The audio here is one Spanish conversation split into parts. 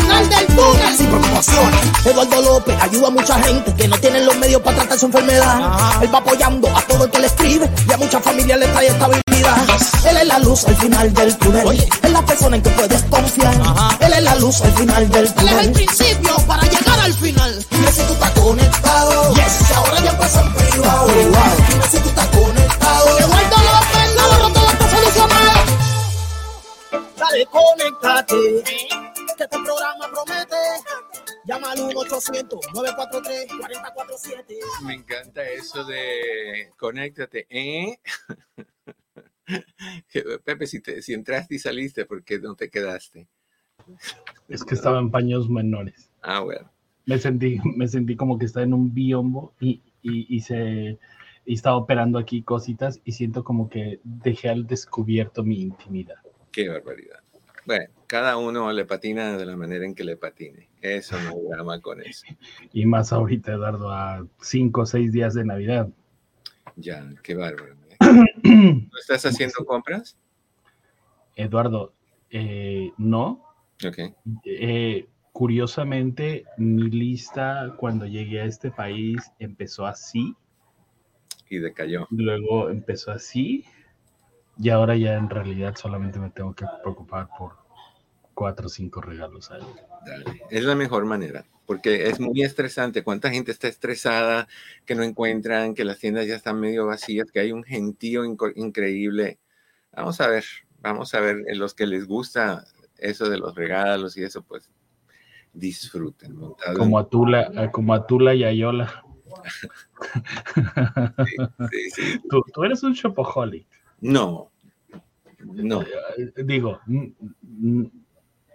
Final del túnel sin preocupaciones. Eduardo López ayuda a mucha gente que no tienen los medios para tratar su enfermedad. Él va apoyando a todo el que le escribe y a muchas familias le trae estabilidad. Él es la luz al final del túnel. Oye, es la persona en que puedes confiar. Él es la luz al final del túnel. Él es el principio para llegar al final. Dime si tú estás conectado. Yes. ahora ya empezó en privado. Dime si tú estás conectado. Eduardo López, Navarro, todo está solucionado. Dale, conéctate. Programa promete. Llama al 1-800-943-4047. Me encanta eso de conéctate, ¿eh? Pepe, si, te, si entraste y saliste, ¿por qué no te quedaste? Es que estaba en paños menores. Ah, bueno. Me sentí, me sentí como que estaba en un biombo y, y, y se y estaba operando aquí cositas y siento como que dejé al descubierto mi intimidad. Qué barbaridad. Bueno, cada uno le patina de la manera en que le patine. Eso no drama con eso. Y más ahorita, Eduardo, a cinco o seis días de Navidad. Ya, qué bárbaro. ¿No estás haciendo compras? Eduardo, eh, no. Ok. Eh, curiosamente, mi lista cuando llegué a este país empezó así, Y decayó. luego empezó así, y ahora ya en realidad solamente me tengo que preocupar por cuatro o cinco regalos al Dale. Es la mejor manera, porque es muy estresante. ¿Cuánta gente está estresada que no encuentran, que las tiendas ya están medio vacías, que hay un gentío increíble? Vamos a ver, vamos a ver, en los que les gusta eso de los regalos y eso, pues disfruten. montado en- Como a Tula, eh, como a Tula y Ayola. Sí, sí. Tú, tú eres un shopaholic. No, no. Digo,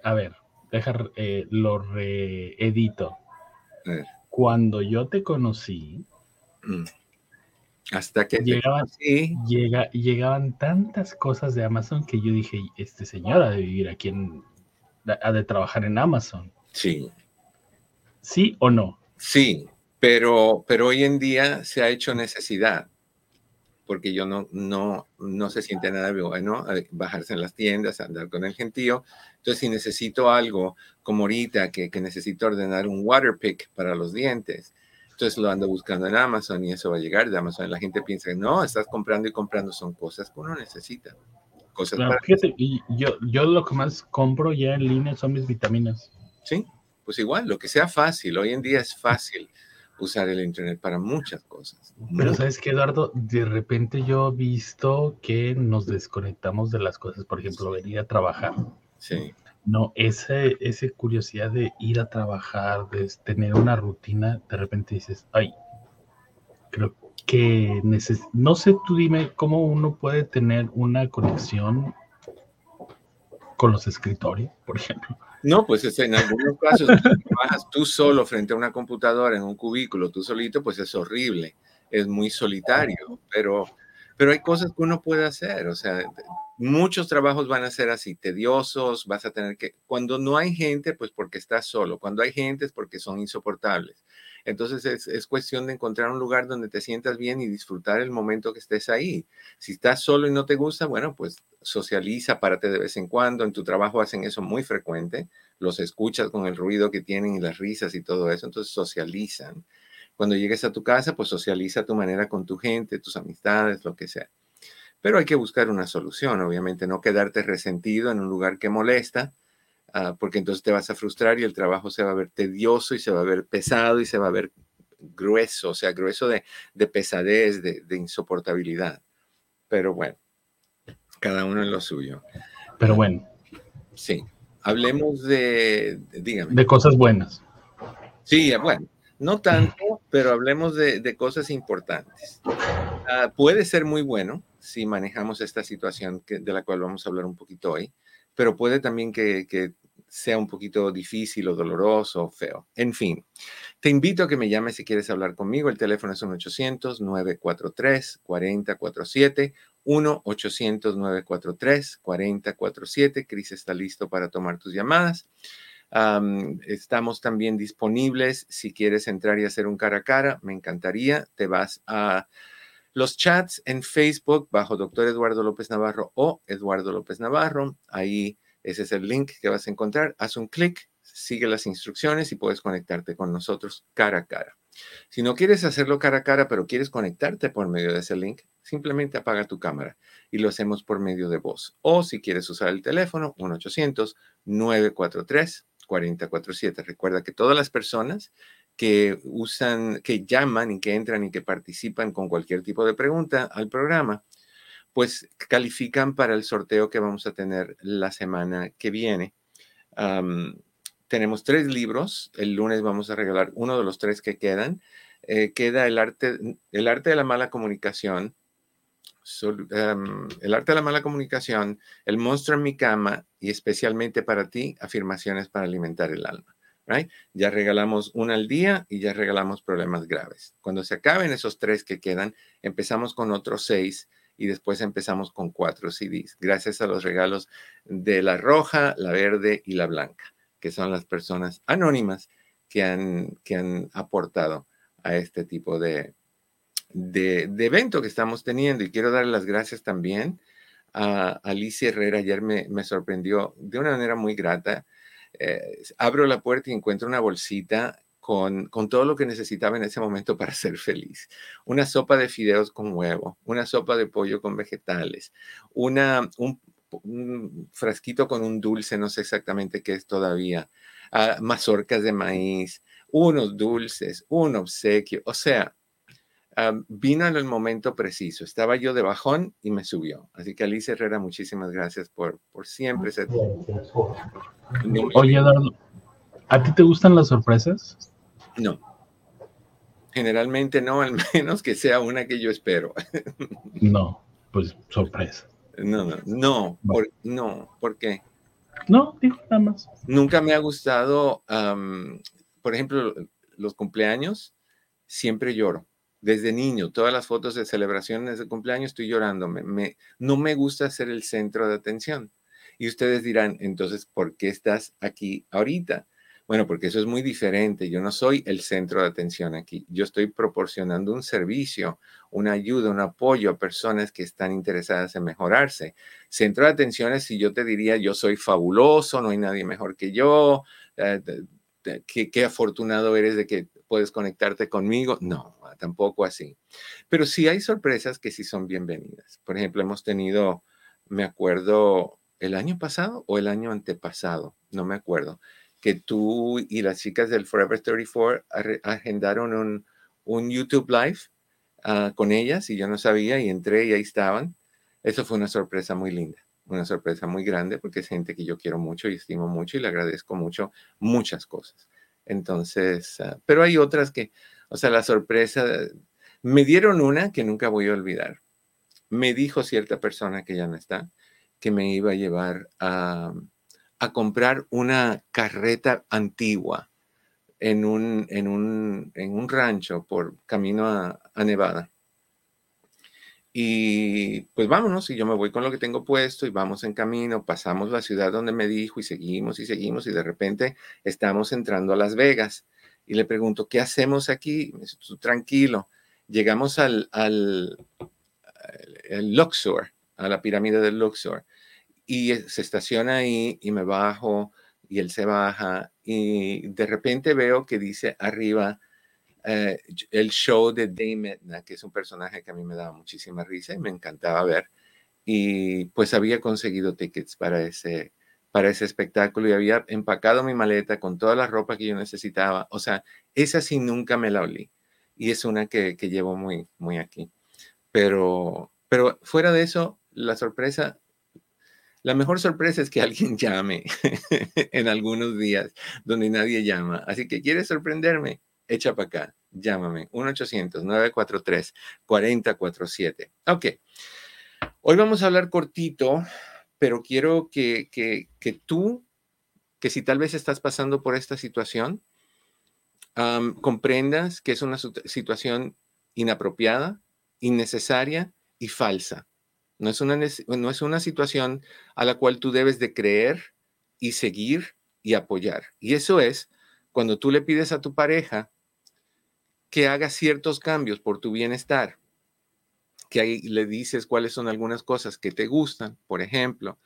a ver, deja, eh, lo reedito. A ver, Cuando yo te conocí, mm. Hasta que Llegaban- llega, llegaban tantas cosas de Amazon que yo dije, este señor ha de vivir aquí en, ha de trabajar en Amazon. sí, ¿Sí o no? Sí, pero, pero hoy en día se ha hecho necesidad, porque yo no, no, no se siente nada bueno bajarse en las tiendas, andar con el gentío. Entonces, si necesito algo, como ahorita, que, que necesito ordenar un water pick para los dientes, entonces lo ando buscando en Amazon y eso va a llegar de Amazon. La gente piensa, no, estás comprando y comprando, son cosas que uno necesita. Cosas Claro, para... fíjate, y yo, yo lo que más compro ya en línea son mis vitaminas. Sí, pues igual, lo que sea fácil. Hoy en día es fácil usar el Internet para muchas cosas. Pero sabes que Eduardo, de repente yo he visto que nos desconectamos de las cosas, por ejemplo, venir a trabajar. Sí. No, ese, esa curiosidad de ir a trabajar, de tener una rutina, de repente dices, ay, creo que neces no sé, tú dime cómo uno puede tener una conexión con los escritorios, por ejemplo. No, pues es en algunos casos, si trabajas tú solo frente a una computadora en un cubículo, tú solito, pues es horrible, es muy solitario, pero, pero hay cosas que uno puede hacer, o sea, muchos trabajos van a ser así, tediosos, vas a tener que, cuando no hay gente, pues porque estás solo, cuando hay gente es porque son insoportables. Entonces es, es cuestión de encontrar un lugar donde te sientas bien y disfrutar el momento que estés ahí. Si estás solo y no te gusta, bueno, pues socializa, párate de vez en cuando. En tu trabajo hacen eso muy frecuente. Los escuchas con el ruido que tienen y las risas y todo eso. Entonces socializan. Cuando llegues a tu casa, pues socializa tu manera con tu gente, tus amistades, lo que sea. Pero hay que buscar una solución, obviamente, no quedarte resentido en un lugar que molesta, uh, porque entonces te vas a frustrar y el trabajo se va a ver tedioso y se va a ver pesado y se va a ver grueso, o sea, grueso de, de pesadez, de, de insoportabilidad. Pero bueno, cada uno en lo suyo. Pero bueno. Sí, hablemos de, dígame. De cosas buenas. Sí, bueno, no tanto, pero hablemos de, de cosas importantes. Uh, puede ser muy bueno si manejamos esta situación que, de la cual vamos a hablar un poquito hoy, pero puede también que, sea un poquito difícil o doloroso o feo. En fin, te invito a que me llames si quieres hablar conmigo. El teléfono es 1-800-943-4047. 1-800-943-4047. Cris está listo para tomar tus llamadas. estamos también disponibles si quieres entrar y hacer un cara a cara. Me encantaría. Te vas a los chats en Facebook bajo Doctor Eduardo López Navarro o Eduardo López Navarro. Ahí ese es el link que vas a encontrar. Haz un clic, sigue las instrucciones y puedes conectarte con nosotros cara a cara. Si no quieres hacerlo cara a cara, pero quieres conectarte por medio de ese link, simplemente apaga tu cámara y lo hacemos por medio de voz. O si quieres usar el teléfono, 1-800-943-4047. Recuerda que todas las personas que usan, que llaman y que entran y que participan con cualquier tipo de pregunta al programa, pues califican para el sorteo que vamos a tener la semana que viene. tenemos tres libros. El lunes vamos a regalar uno de los tres que quedan. Eh, queda el arte, el arte de la mala comunicación, el arte de la mala comunicación, el monstruo en mi cama y especialmente para ti, afirmaciones para alimentar el alma. Ya regalamos una al día y ya regalamos problemas graves. Cuando se acaben esos tres que quedan, empezamos con otros seis y después empezamos con cuatro CDs, gracias a los regalos de la roja, la verde y la blanca, que son las personas anónimas que han, que han aportado a este tipo de, de, evento que estamos teniendo. Y quiero darle las gracias también a Alicia Herrera. Ayer me, me sorprendió de una manera muy grata. Eh, abro la puerta y encuentro una bolsita con, todo lo que necesitaba en ese momento para ser feliz. Una sopa de fideos con huevo, una sopa de pollo con vegetales, una, un, frasquito con un dulce, no sé exactamente qué es todavía, ah, mazorcas de maíz, unos dulces, un obsequio, o sea, vino en el momento preciso. Estaba yo de bajón y me subió. Así que Alicia Herrera, muchísimas gracias por, por siempre ser. Oye, Eduardo, ¿a ti te gustan las sorpresas? No. Generalmente no, al menos que sea una que yo espero. No, pues sorpresa. No, no, no, por, no, ¿por qué? No, digo nada más. Nunca me ha gustado, por ejemplo, los cumpleaños, siempre lloro. Desde niño, todas las fotos de celebraciones de cumpleaños estoy llorando. me, no me gusta ser el centro de atención. Y ustedes dirán, entonces, ¿por qué estás aquí ahorita? Bueno, porque eso es muy diferente. Yo no soy el centro de atención aquí. Yo estoy proporcionando un servicio, una ayuda, un apoyo a personas que están interesadas en mejorarse. Centro de atención es si yo te diría, yo soy fabuloso, no hay nadie mejor que yo, eh, qué, afortunado eres de que puedes conectarte conmigo. No, tampoco así. Pero sí hay sorpresas que sí son bienvenidas. Por ejemplo, hemos tenido, me acuerdo, el año pasado o el año antepasado, no me acuerdo que tú y las chicas del Forever 34 agendaron un, un YouTube Live ah, con ellas y yo no sabía y entré y ahí estaban. Eso fue una sorpresa muy linda, una sorpresa muy grande porque es gente que yo quiero mucho y estimo mucho y le agradezco mucho muchas cosas. Entonces, ah, pero hay otras que, o sea, la sorpresa, me dieron una que nunca voy a olvidar. Me dijo cierta persona que ya no está, que me iba a llevar a a comprar una carreta antigua en un, en un, en un rancho por camino a, Nevada. Y pues vámonos, y yo me voy con lo que tengo puesto y vamos en camino, pasamos la ciudad donde me dijo y seguimos y seguimos y de repente estamos entrando a Las Vegas. Y le pregunto, ¿qué hacemos aquí? Me dice, tranquilo. Llegamos al, al, al Luxor, a la pirámide del Luxor y se estaciona ahí y me bajo y él se baja y de repente veo que dice arriba eh, el show de Dame Edna, que es un personaje que a mí me daba muchísima risa y me encantaba ver. Y pues había conseguido tickets para ese, para ese espectáculo y había empacado mi maleta con toda la ropa que yo necesitaba. O sea, esa sí nunca me la olí. Y es una que, que llevo muy, muy aquí. Pero, pero fuera de eso, la sorpresa la mejor sorpresa es que alguien llame en algunos días donde nadie llama. Así que quieres sorprenderme, echa para acá, llámame. 1-800-943-4047. Ok. Hoy vamos a hablar cortito pero quiero que, que, que, tú, que si tal vez estás pasando por esta situación, comprendas que es una situación inapropiada, innecesaria y falsa. No es, una, no es una situación a la cual tú debes de creer y seguir y apoyar. Y eso es cuando tú le pides a tu pareja que haga ciertos cambios por tu bienestar, que ahí le dices cuáles son algunas cosas que te gustan. Por ejemplo,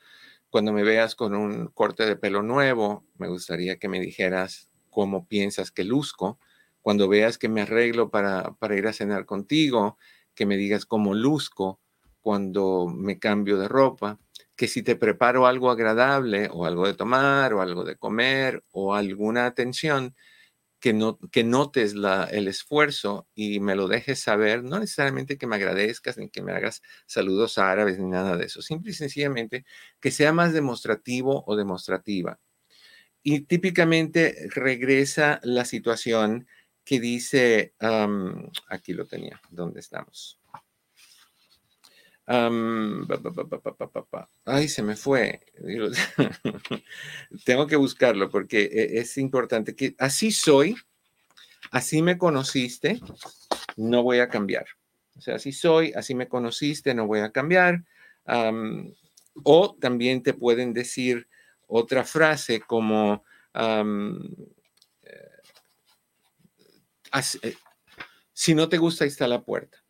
cuando me veas con un corte de pelo nuevo, me gustaría que me dijeras cómo piensas que luzco. Cuando veas que me arreglo para, para ir a cenar contigo, que me digas cómo luzco cuando me cambio de ropa, que si te preparo algo agradable o algo de tomar o algo de comer o alguna atención, que, no, que notes el esfuerzo y me lo dejes saber, no necesariamente que me agradezcas ni que me hagas saludos árabes ni nada de eso, simple y sencillamente que sea más demostrativo o demostrativa. Y típicamente regresa la situación que dice, aquí lo tenía, ¿dónde estamos? Ay, se me fue. Tengo que buscarlo porque e, es importante que así soy, así me conociste, no voy a cambiar. O sea, así soy, así me conociste, no voy a cambiar. o también te pueden decir otra frase como, eh, eh, si no te gusta, ahí está la puerta.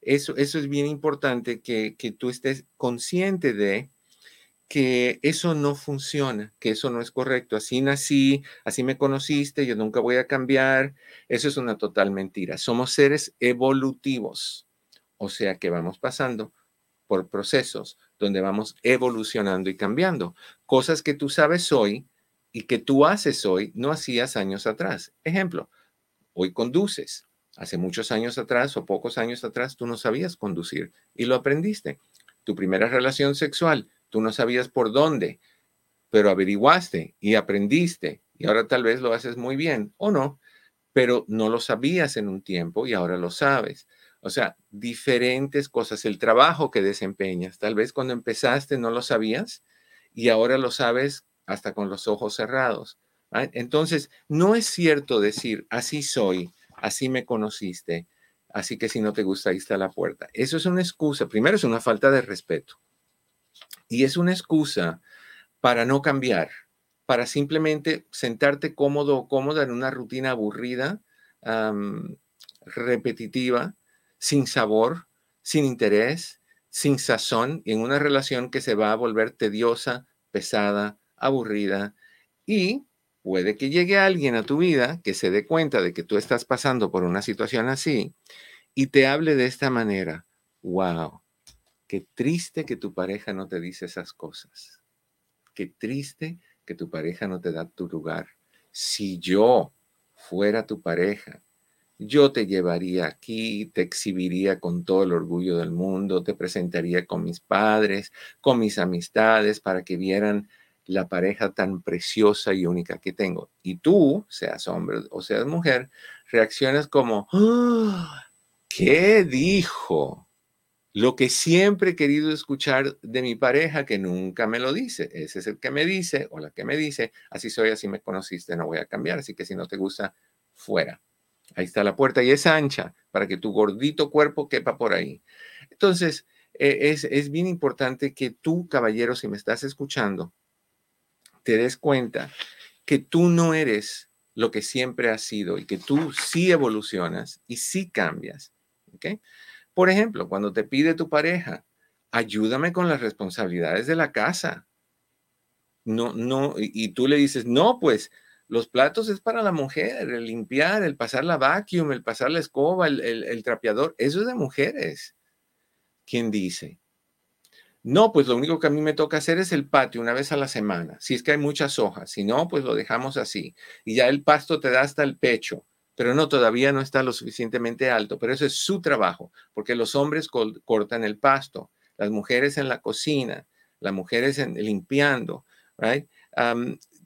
Eso, eso es bien importante que, que tú estés consciente de que eso no funciona, que eso no es correcto. Así nací, así me conociste, yo nunca voy a cambiar. Eso es una total mentira. Somos seres evolutivos, o sea que vamos pasando por procesos donde vamos evolucionando y cambiando. Cosas que tú sabes hoy y que tú haces hoy no hacías años atrás. Ejemplo, hoy conduces. Hace muchos años atrás o pocos años atrás tú no sabías conducir y lo aprendiste. Tu primera relación sexual, tú no sabías por dónde, pero averiguaste y aprendiste y ahora tal vez lo haces muy bien o no, pero no lo sabías en un tiempo y ahora lo sabes. O sea, diferentes cosas, el trabajo que desempeñas, tal vez cuando empezaste no lo sabías y ahora lo sabes hasta con los ojos cerrados. Entonces, no es cierto decir, así soy, así me conociste, así que si no te gusta, ahí está la puerta. Eso es una excusa. Primero es una falta de respeto. Y es una excusa para no cambiar, para simplemente sentarte cómodo o cómoda en una rutina aburrida, repetitiva, sin sabor, sin interés, sin sazón, en una relación que se va a volver tediosa, pesada, aburrida y Puede que llegue alguien a tu vida que se dé cuenta de que tú estás pasando por una situación así y te hable de esta manera. Wow, qué triste que tu pareja no te dice esas cosas. Qué triste que tu pareja no te da tu lugar. Si yo fuera tu pareja, yo te llevaría aquí, te exhibiría con todo el orgullo del mundo, te presentaría con mis padres, con mis amistades, para que vieran la pareja tan preciosa y única que tengo. Y tú, seas hombre o seas mujer, reaccionas como, ¡Ah! ¿qué dijo? Lo que siempre he querido escuchar de mi pareja que nunca me lo dice. Ese es el que me dice o la que me dice, así soy, así me conociste, no voy a cambiar, así que si no te gusta, fuera. Ahí está la puerta y es ancha para que tu gordito cuerpo quepa por ahí. Entonces, e, es, es bien importante que tú, caballero, si me estás escuchando, te des cuenta que tú no eres lo que siempre has sido y que tú sí evolucionas y sí cambias. ¿okay? Por ejemplo, cuando te pide tu pareja, ayúdame con las responsabilidades de la casa. No, no, y, tú le dices, no, pues los platos es para la mujer, el limpiar, el pasar la vacuum, el pasar la escoba, el, el trapeador, eso es de mujeres. ¿Quién dice? No, pues lo único que a mí me toca hacer es el patio una vez a la semana, si es que hay muchas hojas, si no, pues lo dejamos así. Y ya el pasto te da hasta el pecho, pero no, todavía no está lo suficientemente alto, pero eso es su trabajo, porque los hombres cortan el pasto, las mujeres en la cocina, las mujeres en, limpiando,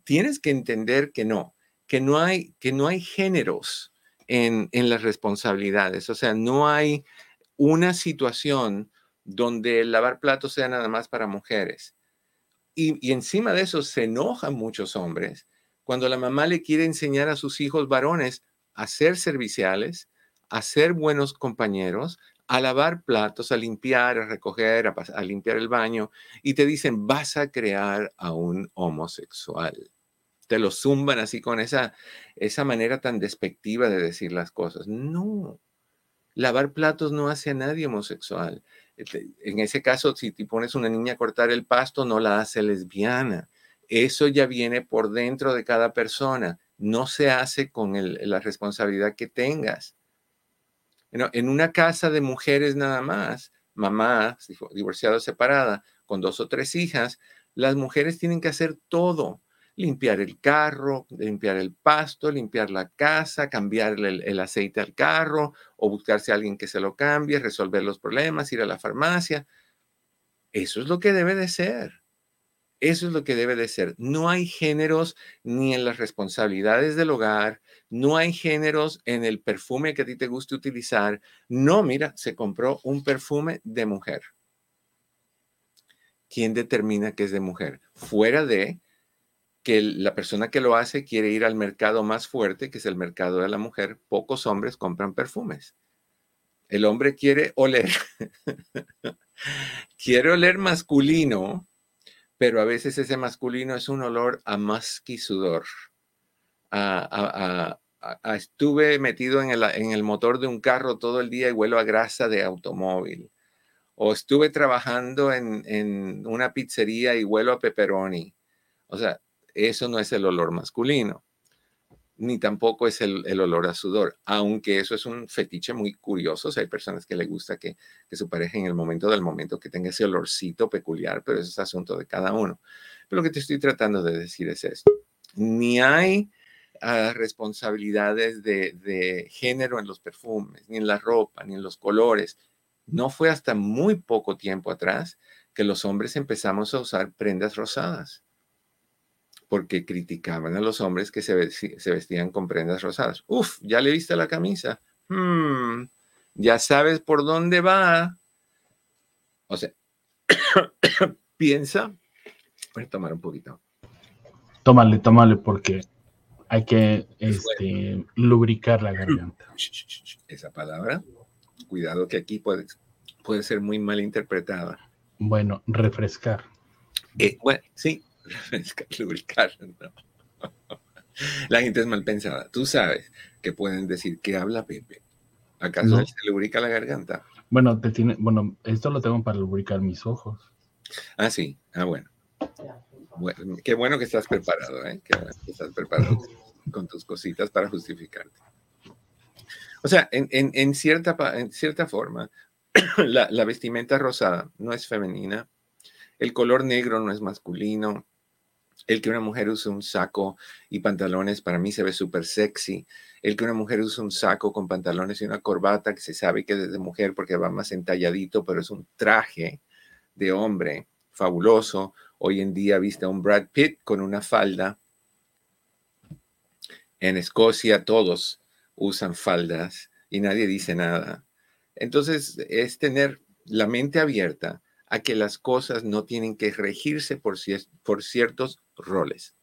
tienes que entender que no, que no hay, que no hay géneros en las responsabilidades, o sea, no hay una situación donde lavar platos sea nada más para mujeres. Y, encima de eso se enojan muchos hombres cuando la mamá le quiere enseñar a sus hijos varones a ser serviciales, a ser buenos compañeros, a lavar platos, a limpiar, a recoger, a, limpiar el baño, y te dicen, vas a crear a un homosexual. Te lo zumban así con esa, esa manera tan despectiva de decir las cosas. No, lavar platos no hace a nadie homosexual. En ese caso, si te pones una niña a cortar el pasto, no la hace lesbiana. Eso ya viene por dentro de cada persona. No se hace con la responsabilidad que tengas en una casa de mujeres nada más, mamá, divorciada o separada, con dos o tres hijas, las mujeres tienen que hacer todo. Limpiar el carro, limpiar el pasto, limpiar la casa, cambiar el, aceite al carro o buscarse a alguien que se lo cambie, resolver los problemas, ir a la farmacia. Eso es lo que debe de ser. Eso es lo que debe de ser. No hay géneros ni en las responsabilidades del hogar, no hay géneros en el perfume que a ti te guste utilizar. No, mira, se compró un perfume de mujer. ¿Quién determina que es de mujer? Fuera de que la persona que lo hace quiere ir al mercado más fuerte, que es el mercado de la mujer, pocos hombres compran perfumes. El hombre quiere oler, quiere oler masculino, pero a veces ese masculino es un olor a musky sudor. estuve metido en el, motor de un carro todo el día y huelo a grasa de automóvil. O estuve trabajando en, en una pizzería y huelo a pepperoni. O sea, eso no es el olor masculino ni tampoco es el, olor a sudor, aunque eso es un fetiche muy curioso. hay personas que le gusta que, su pareja en el momento del momento que tenga ese olorcito peculiar, pero eso es asunto de cada uno. Pero lo que te estoy tratando de decir es esto. Ni hay ah, responsabilidades de, de género en los perfumes, ni en la ropa, ni en los colores. No fue hasta muy poco tiempo atrás que los hombres empezamos a usar prendas rosadas porque criticaban a los hombres que se, vestían con prendas rosadas. Uf, ya le viste la camisa. Hmm, ya sabes por dónde va. O sea, piensa. Voy a tomar un poquito. Tómale, tómale, porque hay que este, lubricar la garganta. Esa palabra, cuidado que aquí puede, puede ser muy mal interpretada. Bueno, refrescar. Eh, bueno, sí, lubricar. La gente es mal pensada. Tú sabes que pueden decir que habla Pepe. ¿Acaso se lubrica la garganta? Bueno, te tiene, bueno, esto lo tengo para lubricar mis ojos. Ah, sí. Ah, bueno. qué bueno que estás preparado, ¿eh? Qué bueno que estás preparado con tus cositas para justificarte. O sea, en, cierta, en cierta forma, la, la vestimenta rosada no es femenina, el color negro no es masculino, el que una mujer use un saco y pantalones para mí se ve súper sexy. El que una mujer use un saco con pantalones y una corbata que se sabe que es de mujer porque va más entalladito, pero es un traje de hombre fabuloso. Hoy en día viste a un Brad Pitt con una falda. En Escocia todos usan faldas y nadie dice nada. Entonces es tener la mente abierta a que las cosas no tienen que regirse por, ciertos roles.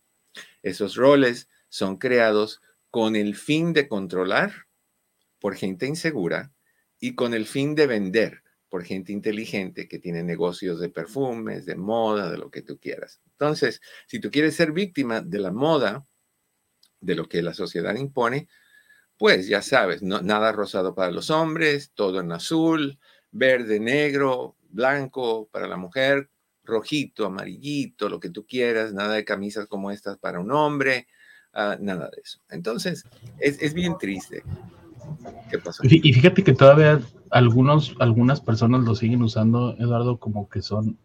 Esos roles son creados con el fin de controlar por gente insegura y con el fin de vender por gente inteligente que tiene negocios de perfumes, de moda, de lo que tú quieras. Entonces, si tú quieres ser víctima de la moda, de lo que la sociedad impone, pues ya sabes, nada rosado para los hombres, todo en azul, verde, negro, blanco para la mujer, rojito, amarillito, lo que tú quieras, nada de camisas como estas para un hombre, ah, nada de eso. Entonces, es, bien triste. ¿Qué pasó? Y fíjate que todavía algunos, algunas personas lo siguen usando, Eduardo, como que son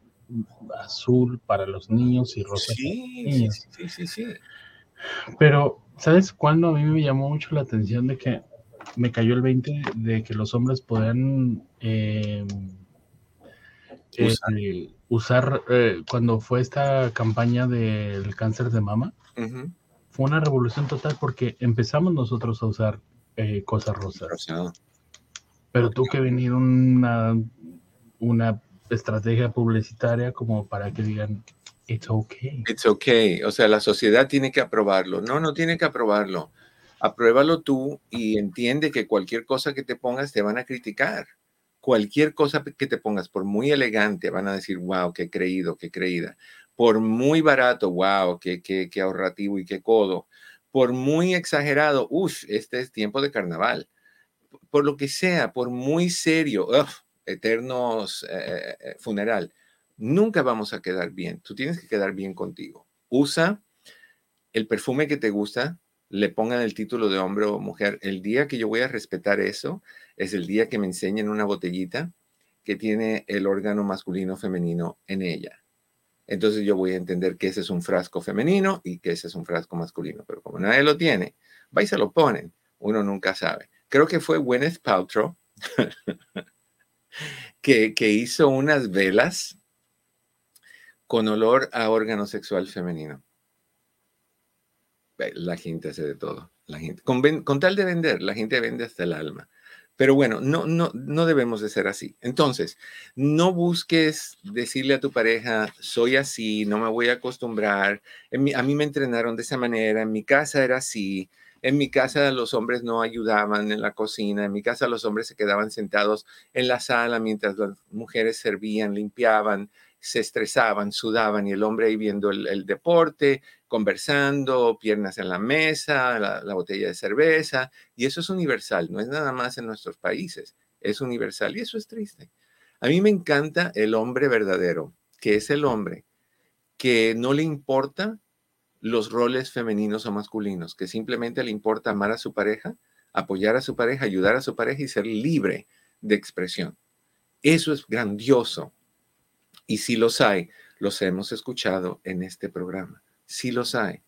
azul para los niños y rosa sí, Sí, sí, sí, Pero, ¿sabes cuándo a mí me llamó mucho la atención de que me cayó el 20 de que los hombres puedan eh, usar, eh, cuando fue esta campaña del cáncer de mama, fue una revolución total porque empezamos nosotros a usar eh, cosas rosas. Pero tú que venir una, una estrategia publicitaria como para que digan, it's okay. It's okay. O sea, la sociedad tiene que aprobarlo. No, no tiene que aprobarlo. Apruébalo tú y entiende que cualquier cosa que te pongas te van a criticar. Cualquier cosa que te pongas, por muy elegante, van a decir, wow, qué creído, qué creída. Por muy barato, wow, qué, qué, qué ahorrativo y qué codo. Por muy exagerado, uff, este es tiempo de carnaval. Por lo que sea, por muy serio, uf, eternos eh, eh, funeral, nunca vamos a quedar bien. Tú tienes que quedar bien contigo. Usa el perfume que te gusta, le pongan el título de hombre o mujer. El día que yo voy a respetar eso es el día que me enseñen una botellita que tiene el órgano masculino femenino en ella. Entonces yo voy a entender que ese es un frasco femenino y que ese es un frasco masculino. Pero como nadie lo tiene, va y se lo ponen. Uno nunca sabe. Creo que fue Gwyneth Paltrow que, hizo unas velas con olor a órgano sexual femenino. La gente hace de todo. La gente, con, tal de vender, la gente vende hasta el alma. Pero bueno, no, no, no debemos de ser así. Entonces, no busques decirle a tu pareja, soy así, no me voy a acostumbrar. a mí me entrenaron de esa manera, en mi casa era así, en mi casa los hombres no ayudaban en la cocina, en mi casa los hombres se quedaban sentados en la sala mientras las mujeres servían, limpiaban, se estresaban, sudaban y el hombre ahí viendo el, deporte, conversando, piernas en la mesa, la, la botella de cerveza. Y eso es universal, no es nada más en nuestros países, es universal y eso es triste. A mí me encanta el hombre verdadero, que es el hombre que no le importa los roles femeninos o masculinos, que simplemente le importa amar a su pareja, apoyar a su pareja, ayudar a su pareja y ser libre de expresión. Eso es grandioso. Y si los hay, los hemos escuchado en este programa. Si los hay.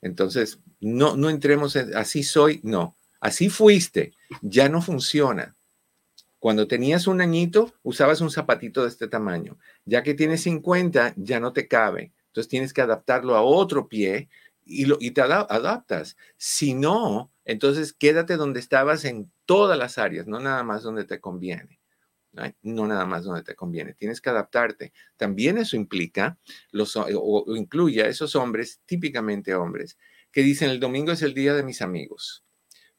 Entonces, no, no entremos en, así soy, no, así fuiste, ya no funciona. Cuando tenías un añito, usabas un zapatito de este tamaño. Ya que tienes 50, ya no te cabe. Entonces tienes que adaptarlo a otro pie y, lo, y te adaptas. Si no, entonces quédate donde estabas en todas las áreas, no nada más donde te conviene. ¿No? nada más donde te conviene. Tienes que adaptarte. También eso implica, los, o, incluye a esos hombres, típicamente hombres, que dicen el domingo es el día de mis amigos.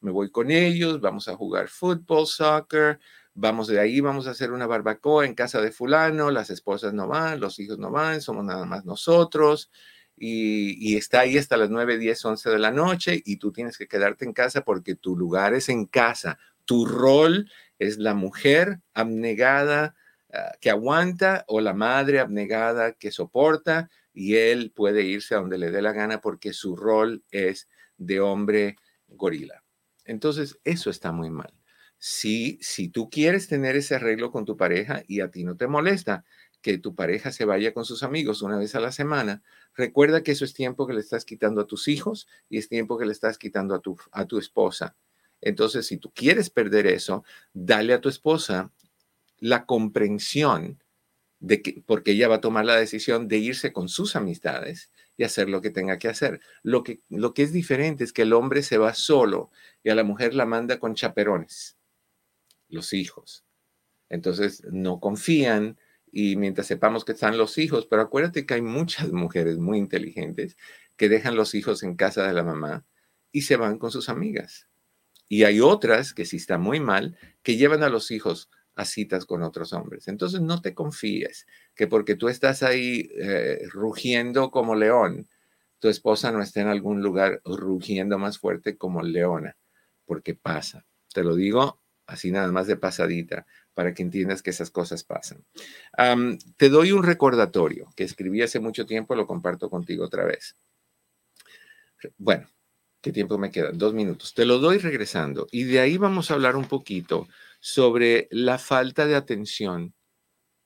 Me voy con ellos, vamos a jugar fútbol, soccer, vamos de ahí, vamos a hacer una barbacoa en casa de fulano, las esposas no van, los hijos no van, somos nada más nosotros. Y, está ahí hasta las 9, 10, 11 de la noche y tú tienes que quedarte en casa porque tu lugar es en casa. Tu rol es la mujer abnegada ah, que aguanta o la madre abnegada que soporta y él puede irse a donde le dé la gana porque su rol es de hombre gorila. Entonces, eso está muy mal si, si tú quieres tener ese arreglo con tu pareja y a ti no te molesta que tu pareja se vaya con sus amigos una vez a la semana, recuerda que eso es tiempo que le estás quitando a tus hijos y es tiempo que le estás quitando a tu, a tu esposa. Entonces, si tú quieres perder eso, dale a tu esposa la comprensión de que, porque ella va a tomar la decisión de irse con sus amistades y hacer lo que tenga que hacer. Lo que, lo que es diferente es que el hombre se va solo y a la mujer la manda con chaperones los hijos. Entonces, no confían y mientras sepamos que están los hijos, pero acuérdate que hay muchas mujeres muy inteligentes que dejan los hijos en casa de la mamá y se van con sus amigas. Y hay otras que si está muy mal, que llevan a los hijos a citas con otros hombres. Entonces no te confíes que porque tú estás ahí eh, rugiendo como león, tu esposa no esté en algún lugar rugiendo más fuerte como leona, porque pasa. Te lo digo así nada más de pasadita, para que entiendas que esas cosas pasan. te doy un recordatorio que escribí hace mucho tiempo, lo comparto contigo otra vez. Bueno, ¿qué tiempo me queda? Dos minutos. Te lo doy regresando y de ahí vamos a hablar un poquito sobre la falta de atención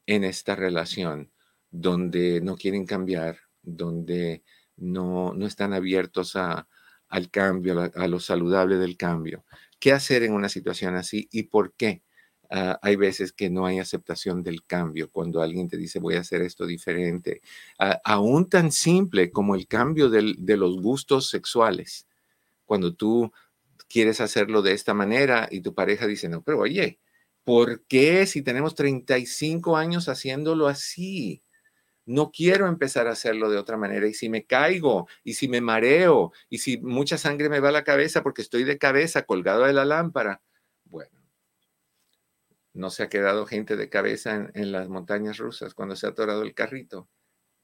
en esta relación, donde no quieren cambiar, donde no, no están abiertos a, al cambio, a, lo saludable del cambio qué hacer en una situación así y por qué. Ah, hay veces que no hay aceptación del cambio cuando alguien te dice voy a hacer esto diferente. Uh, aún tan simple como el cambio de los gustos sexuales. Cuando tú quieres hacerlo de esta manera y tu pareja dice, no, pero oye, ¿Por qué si tenemos 35 años haciéndolo así? No quiero empezar a hacerlo de otra manera. Y si me caigo, y si me mareo, y si mucha sangre me va a la cabeza porque estoy de cabeza colgado de la lámpara, bueno, no se ha quedado gente de cabeza en, las montañas rusas cuando se ha atorado el carrito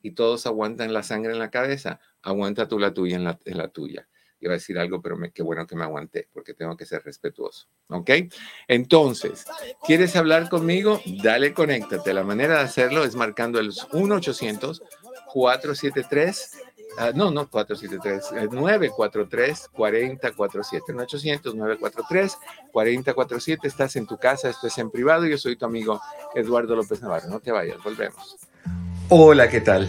y todos aguantan la sangre en la cabeza. Aguanta tú la tuya en la, tuya iba a decir algo, pero me, qué bueno que me aguanté, porque tengo que ser respetuoso. ¿Ok? Entonces, ¿quieres hablar conmigo? Dale, conéctate. La manera de hacerlo es marcando el 1-800-473. Ah, no, no 473, 943 4047. 800 943 4047. Estás en tu casa, esto es en privado. Yo soy tu amigo Eduardo López Navarro. No te vayas, volvemos. Hola, ¿qué tal?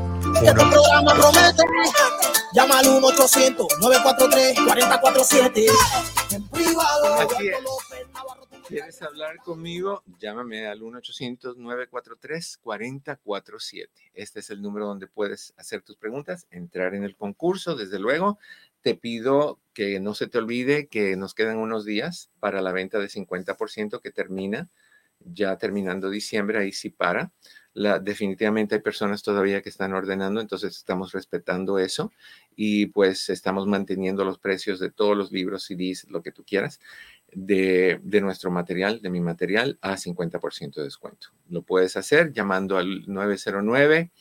Este programa promete. Llama al 1-800-943-4047. En privado. ¿Quieres hablar conmigo? Llámame al 1-800-943-4047. Este es el número donde puedes hacer tus preguntas, entrar en el concurso, desde luego. Te pido que no se te olvide que nos quedan unos días para la venta de 50% que termina ya terminando diciembre, ahí sí para definitivamente hay personas todavía que están ordenando, entonces estamos respetando eso y pues estamos manteniendo los precios de todos los libros, CDs, lo que tú quieras, de, de nuestro material, de mi material, a 50% de descuento. Lo puedes hacer llamando al 909,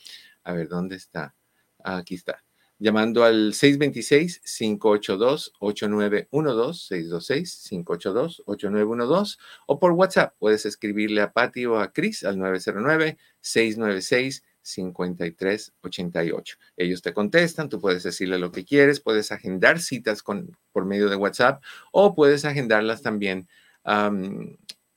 a ver, ¿dónde está? Aquí está llamando al 626-582-8912, 626-582-8912, o por WhatsApp puedes escribirle a Patti o a Chris al 909-696-5388. Ellos te contestan, tú puedes decirle lo que quieres, puedes agendar citas con, por medio de WhatsApp o puedes agendarlas también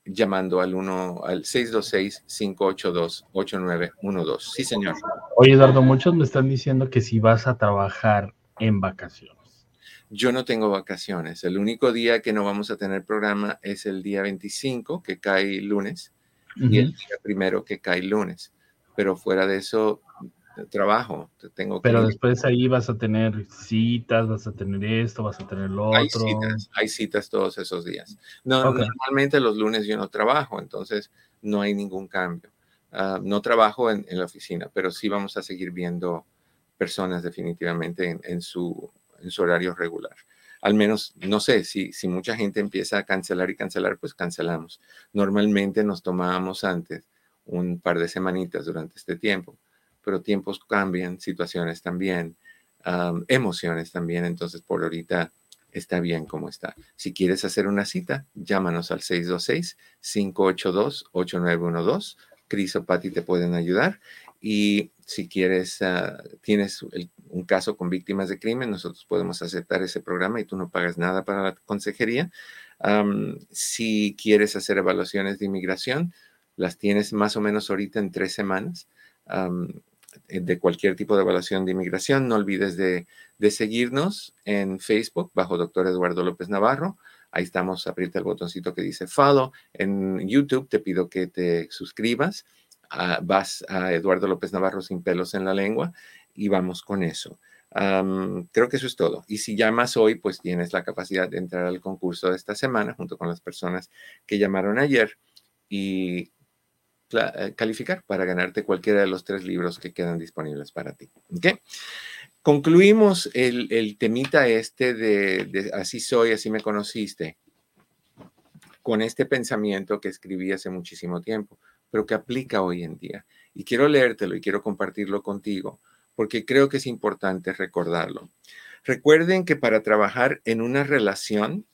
llamando al 1 al 626-582-8912. Sí, señor. Oye, Eduardo, muchos me están diciendo que si vas a trabajar en vacaciones. Yo no tengo vacaciones. El único día que no vamos a tener programa es el día 25, que cae lunes, y el día primero, que cae lunes. Pero fuera de eso, trabajo. Tengo Pero después ahí vas a tener citas, vas a tener esto, vas a tener lo hay otro. Citas, hay citas todos esos días. No, Normalmente los lunes yo no trabajo, entonces no hay ningún cambio. Ah, no trabajo en, la oficina, pero sí vamos a seguir viendo personas definitivamente en, su, en su horario regular. Al menos, no sé, si, si mucha gente empieza a cancelar y cancelar, pues cancelamos. Normalmente nos tomábamos antes un par de semanitas durante este tiempo pero tiempos cambian, situaciones también, emociones también, entonces por ahorita está bien como está. Si quieres hacer una cita, llámanos al 626-582-8912. Cris o Patti te pueden ayudar. Y si quieres, ah, tienes un caso con víctimas de crimen, nosotros podemos aceptar ese programa y tú no pagas nada para la consejería. si quieres hacer evaluaciones de inmigración, las tienes más o menos ahorita en tres semanas. De cualquier tipo de evaluación de inmigración. No olvides de, seguirnos en Facebook bajo Doctor Eduardo López Navarro. Ahí estamos, aprieta el botoncito que dice follow. En YouTube te pido que te suscribas. Ah, vas a Eduardo López Navarro sin pelos en la lengua y vamos con eso. creo que eso es todo. Y si llamas hoy, pues tienes la capacidad de entrar al concurso de esta semana junto con las personas que llamaron ayer y eh, calificar para ganarte cualquiera de los tres libros que quedan disponibles para ti. ¿Ok? Concluimos el, temita este de, así soy, así me conociste, con este pensamiento que escribí hace muchísimo tiempo. pero que aplica hoy en día. Y quiero leértelo y quiero compartirlo contigo, porque creo que es importante recordarlo. Recuerden que para trabajar en una relación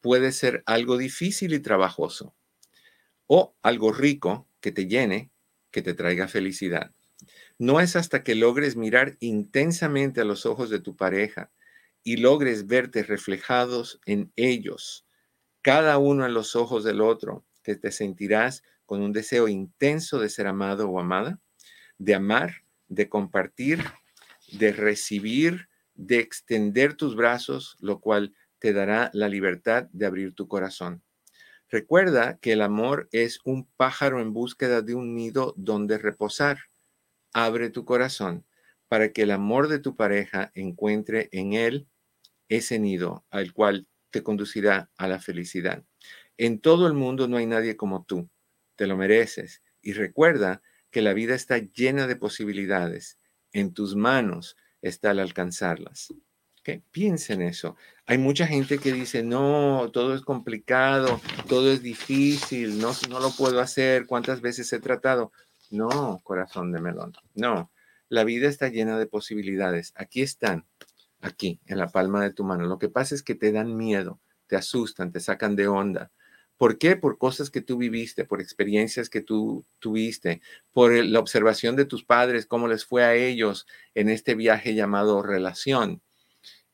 puede ser algo difícil y trabajoso, o algo rico que te llene, que te traiga felicidad. No es hasta que logres mirar intensamente a los ojos de tu pareja y logres verte reflejados en ellos, cada uno en los ojos del otro, que te sentirás con un deseo intenso de ser amado o amada, de amar, de compartir, de recibir, de extender tus brazos, lo cual te dará la libertad de abrir tu corazón. Recuerda que el amor es un pájaro en búsqueda de un nido donde reposar. Abre tu corazón para que el amor de tu pareja encuentre en él ese nido al cual te conducirá a la felicidad. En todo el mundo no hay nadie como tú. Te lo mereces. Y recuerda que la vida está llena de posibilidades. En tus manos está el alcanzarlas. ¿Okay? Piensa en eso. Hay mucha gente que dice, no, todo es complicado, todo es difícil, no, no lo puedo hacer, cuántas veces he tratado. No, corazón de melón, no. La vida está llena de posibilidades. Aquí están, aquí, en la palma de tu mano. Lo que pasa es que te dan miedo, te asustan, te sacan de onda. ¿Por qué? Por cosas que tú viviste, por experiencias que tú tuviste, por la observación de tus padres, cómo les fue a ellos en este viaje llamado relación.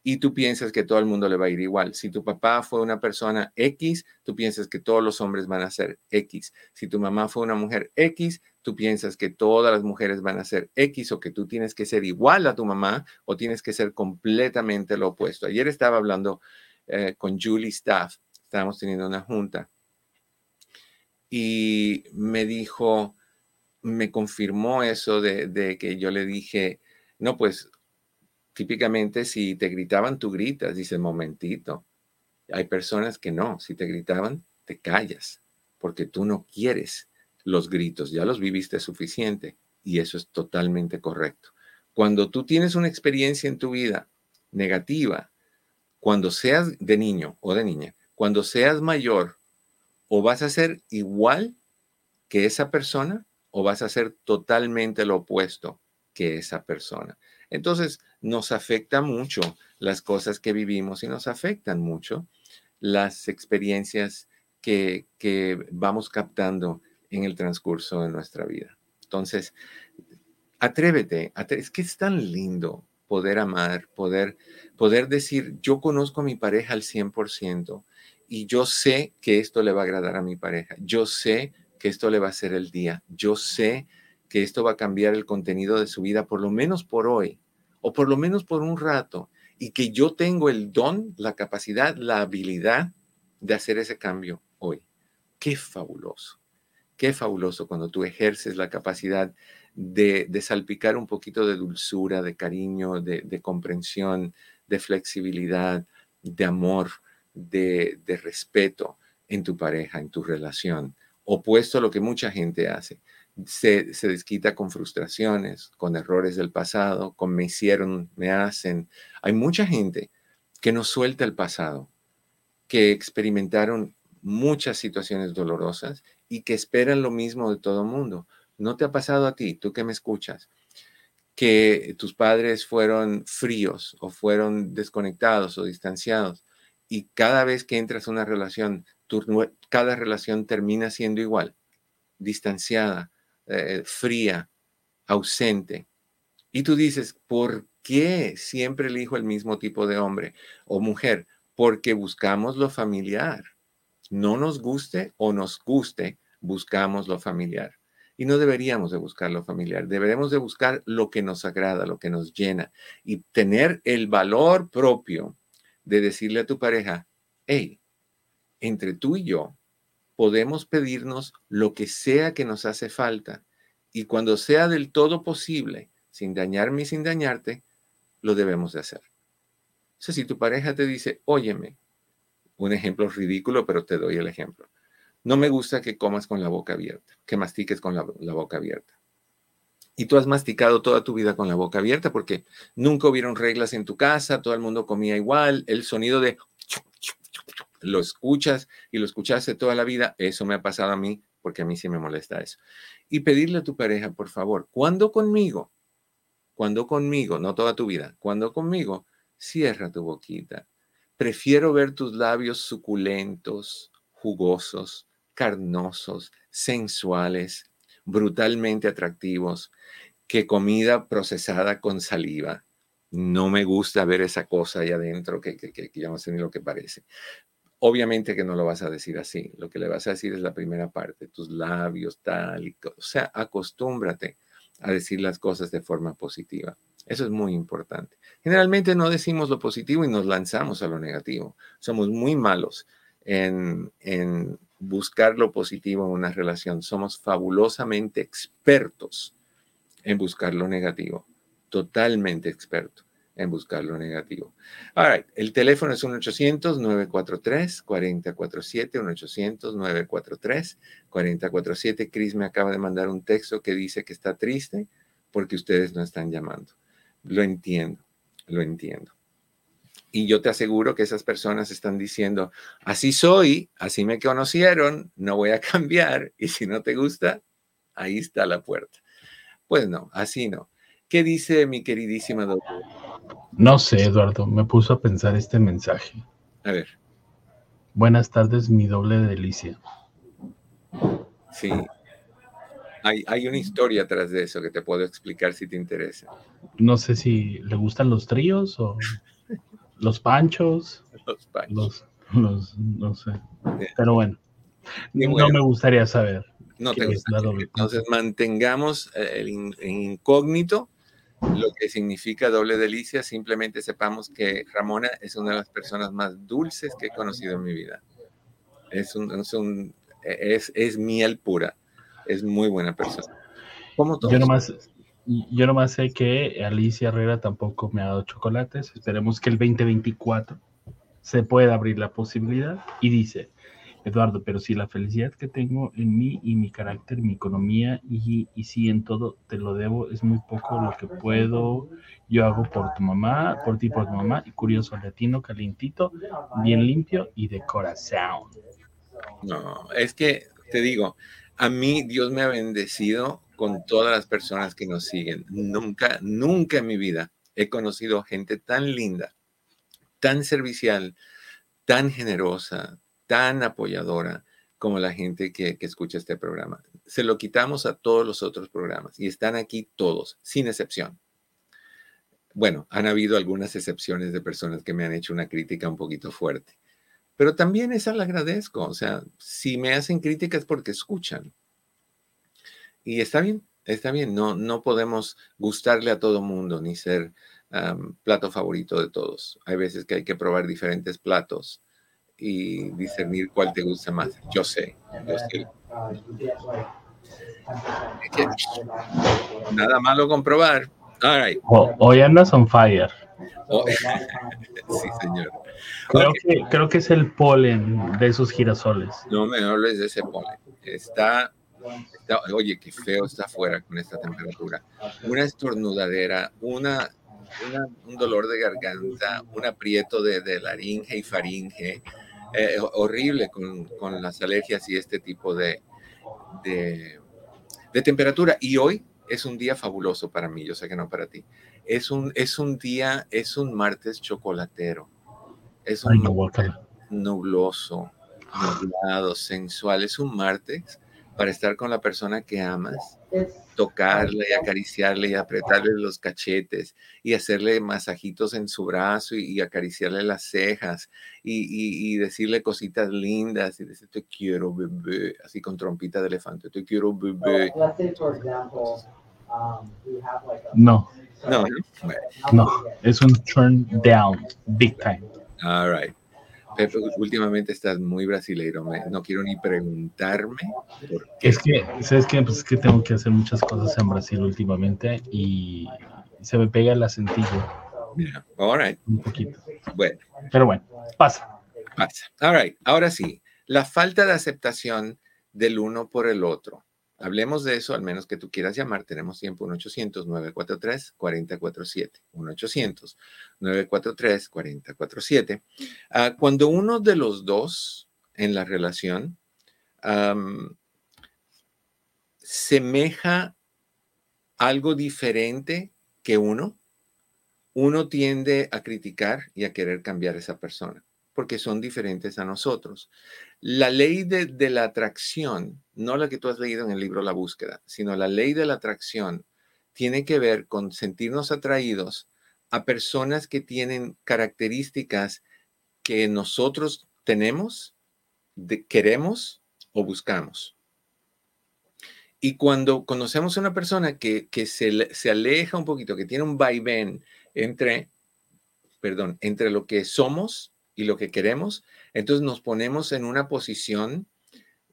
Y tú piensas que todo el mundo le va a ir igual. Si tu papá fue una persona X, tú piensas que todos los hombres van a ser X. Si tu mamá fue una mujer X, tú piensas que todas las mujeres van a ser X o que tú tienes que ser igual a tu mamá o tienes que ser completamente lo opuesto. Ayer estaba hablando eh, con Julie Staff estábamos teniendo una junta y me dijo, me confirmó eso de, que yo le dije, no, pues típicamente si te gritaban, tú gritas, dice, momentito. Hay personas que no, si te gritaban, te callas, porque tú no quieres los gritos, ya los viviste suficiente y eso es totalmente correcto. Cuando tú tienes una experiencia en tu vida negativa, cuando seas de niño o de niña, cuando seas mayor, o vas a ser igual que esa persona o vas a ser totalmente lo opuesto que esa persona. Entonces, nos afecta mucho las cosas que vivimos y nos afectan mucho las experiencias que, vamos captando en el transcurso de nuestra vida. Entonces, atrévete, es que es tan lindo poder amar, poder, poder decir, yo conozco a mi pareja al 100%, y yo sé que esto le va a agradar a mi pareja, yo sé que esto le va a hacer el día, yo sé que esto va a cambiar el contenido de su vida, por lo menos por hoy, o por lo menos por un rato, y que yo tengo el don, la capacidad, la habilidad de hacer ese cambio hoy. Qué fabuloso, qué fabuloso cuando tú ejerces la capacidad de, salpicar un poquito de dulzura, de cariño, de comprensión, de flexibilidad, de amor de, respeto en tu pareja, en tu relación, opuesto a lo que mucha gente hace. Se, se, desquita con frustraciones, con errores del pasado, con me hicieron, me hacen. Hay mucha gente que no suelta el pasado, que experimentaron muchas situaciones dolorosas y que esperan lo mismo de todo mundo. ¿No te ha pasado a ti, tú que me escuchas, que tus padres fueron fríos o fueron desconectados o distanciados y cada vez que entras a una relación, cada relación termina siendo igual, distanciada, eh, fría, ausente. Y tú dices, ¿por qué siempre elijo el mismo tipo de hombre o mujer? Porque buscamos lo familiar. No nos guste o nos guste, buscamos lo familiar. Y no deberíamos de buscar lo familiar, deberemos de buscar lo que nos agrada, lo que nos llena y tener el valor propio de decirle a tu pareja, hey, entre tú y yo podemos pedirnos lo que sea que nos hace falta y cuando sea del todo posible, sin dañarme y sin dañarte, lo debemos de hacer. O sea, si tu pareja te dice, óyeme, un ejemplo ridículo, pero te doy el ejemplo. No me gusta que comas con la boca abierta, que mastiques con la, la boca abierta y tú has masticado toda tu vida con la boca abierta porque nunca hubieron reglas en tu casa, todo el mundo comía igual, el sonido de lo escuchas y lo escuchaste toda la vida, eso me ha pasado a mí porque a mí sí me molesta eso. Y pedirle a tu pareja, por favor, cuando conmigo, cuando conmigo, no toda tu vida, cuando conmigo, cierra tu boquita. Prefiero ver tus labios suculentos, jugosos, carnosos, sensuales, brutalmente atractivos, que comida procesada con saliva. No me gusta ver esa cosa ahí adentro que, que, que, ya no lo que parece. Obviamente que no lo vas a decir así. Lo que le vas a decir es la primera parte, tus labios, tal. Y, o sea, acostúmbrate a decir las cosas de forma positiva. Eso es muy importante. Generalmente no decimos lo positivo y nos lanzamos a lo negativo. Somos muy malos en, en buscar lo positivo en una relación. Somos fabulosamente expertos en buscar lo negativo. Totalmente expertos en buscar lo negativo. All. El teléfono es 1-800-943-4047, 1-800-943-4047. Chris me acaba de mandar un texto que dice que está triste porque ustedes no están llamando. Lo entiendo, lo entiendo. Y yo te aseguro que esas personas están diciendo, así soy, así me conocieron, no voy a cambiar y si no te gusta, ahí está la puerta. Pues no, así no. ¿Qué dice mi queridísima doctora? No sé, Eduardo, me puso a pensar este mensaje. A ver. Buenas tardes, mi doble delicia. Sí. Hay, hay, una historia atrás de eso que te puedo explicar si te interesa. No sé si le gustan los tríos o los panchos. Los panchos. Los, los no sé. Pero bueno, bueno, no me gustaría saber. No te. Entonces mantengamos el, incógnito lo que significa doble delicia, simplemente sepamos que Ramona es una de las personas más dulces que he conocido en mi vida. Es, un, es, un, es, es miel pura, es muy buena persona. Como todos. Yo nomás, yo nomás sé que Alicia Herrera tampoco me ha dado chocolates. Esperemos que el 2024 se pueda abrir la posibilidad. Y dice, Eduardo, pero si la felicidad que tengo en mí y mi carácter, mi economía y, y si en todo te lo debo, es muy poco lo que puedo, yo hago por tu mamá, por ti, por tu mamá, y curioso, latino, calientito, bien limpio y de corazón. No, es que te digo, a mí Dios me ha bendecido con todas las personas que nos siguen. Nunca, nunca en mi vida he conocido gente tan linda, tan servicial, tan generosa, tan apoyadora como la gente que, escucha este programa. Se lo quitamos a todos los otros programas y están aquí todos, sin excepción. Bueno, han habido algunas excepciones de personas que me han hecho una crítica un poquito fuerte, pero también esa la agradezco. O sea, si me hacen críticas porque escuchan. Y está bien, está bien. No, no podemos gustarle a todo mundo ni ser plato favorito de todos. Hay veces que hay que probar diferentes platos y discernir cuál te gusta más. Yo sé, yo sé. Nada malo comprobar. All right. hoy andas on fire. Oh, sí, señor. Creo, que, creo que es el polen de esos girasoles. No me hables de ese polen. Está, está, oye, qué feo está afuera con esta temperatura. Una estornudadera, una, un dolor de garganta, un aprieto de, de laringe y faringe, eh, horrible con, con, las alergias y este tipo de, de, de, temperatura. Y hoy es un día fabuloso para mí, yo sé que no para ti. Es un, es un día, es un martes chocolatero. Es un martes nubloso, nublado, sensual. Es un martes para estar con la persona que amas tocarle y acariciarle y apretarle los cachetes y hacerle masajitos en su brazo y, acariciarle las cejas y, decirle cositas lindas y decir te quiero bebé, así con trompita de elefante, te quiero bebé. No. No, no, es un turn down, big time. All right. Pepe, últimamente estás muy brasileiro, no quiero ni preguntarme. Es que, ¿sabes qué? Pues es que tengo que hacer muchas cosas en Brasil últimamente y se me pega el acentillo. Yeah. All right. Un poquito. Bueno. Pero bueno, pasa. Pasa. All right. Ahora sí, la falta de aceptación del uno por el otro. Hablemos de eso, al menos que tú quieras llamar. Tenemos tiempo, 1-800-943-4047. 1-800-943-4047. Uh, cuando uno de los dos en la relación semeja algo diferente que uno, uno tiende a criticar y a querer cambiar a esa persona, porque son diferentes a nosotros. La ley de, la atracción, no la que tú has leído en el libro La búsqueda, sino la ley de la atracción, tiene que ver con sentirnos atraídos a personas que tienen características que nosotros tenemos, queremos o buscamos. Y cuando conocemos a una persona que, se, se, aleja un poquito, que tiene un vaivén entre, perdón, entre lo que somos y lo que queremos, entonces nos ponemos en una posición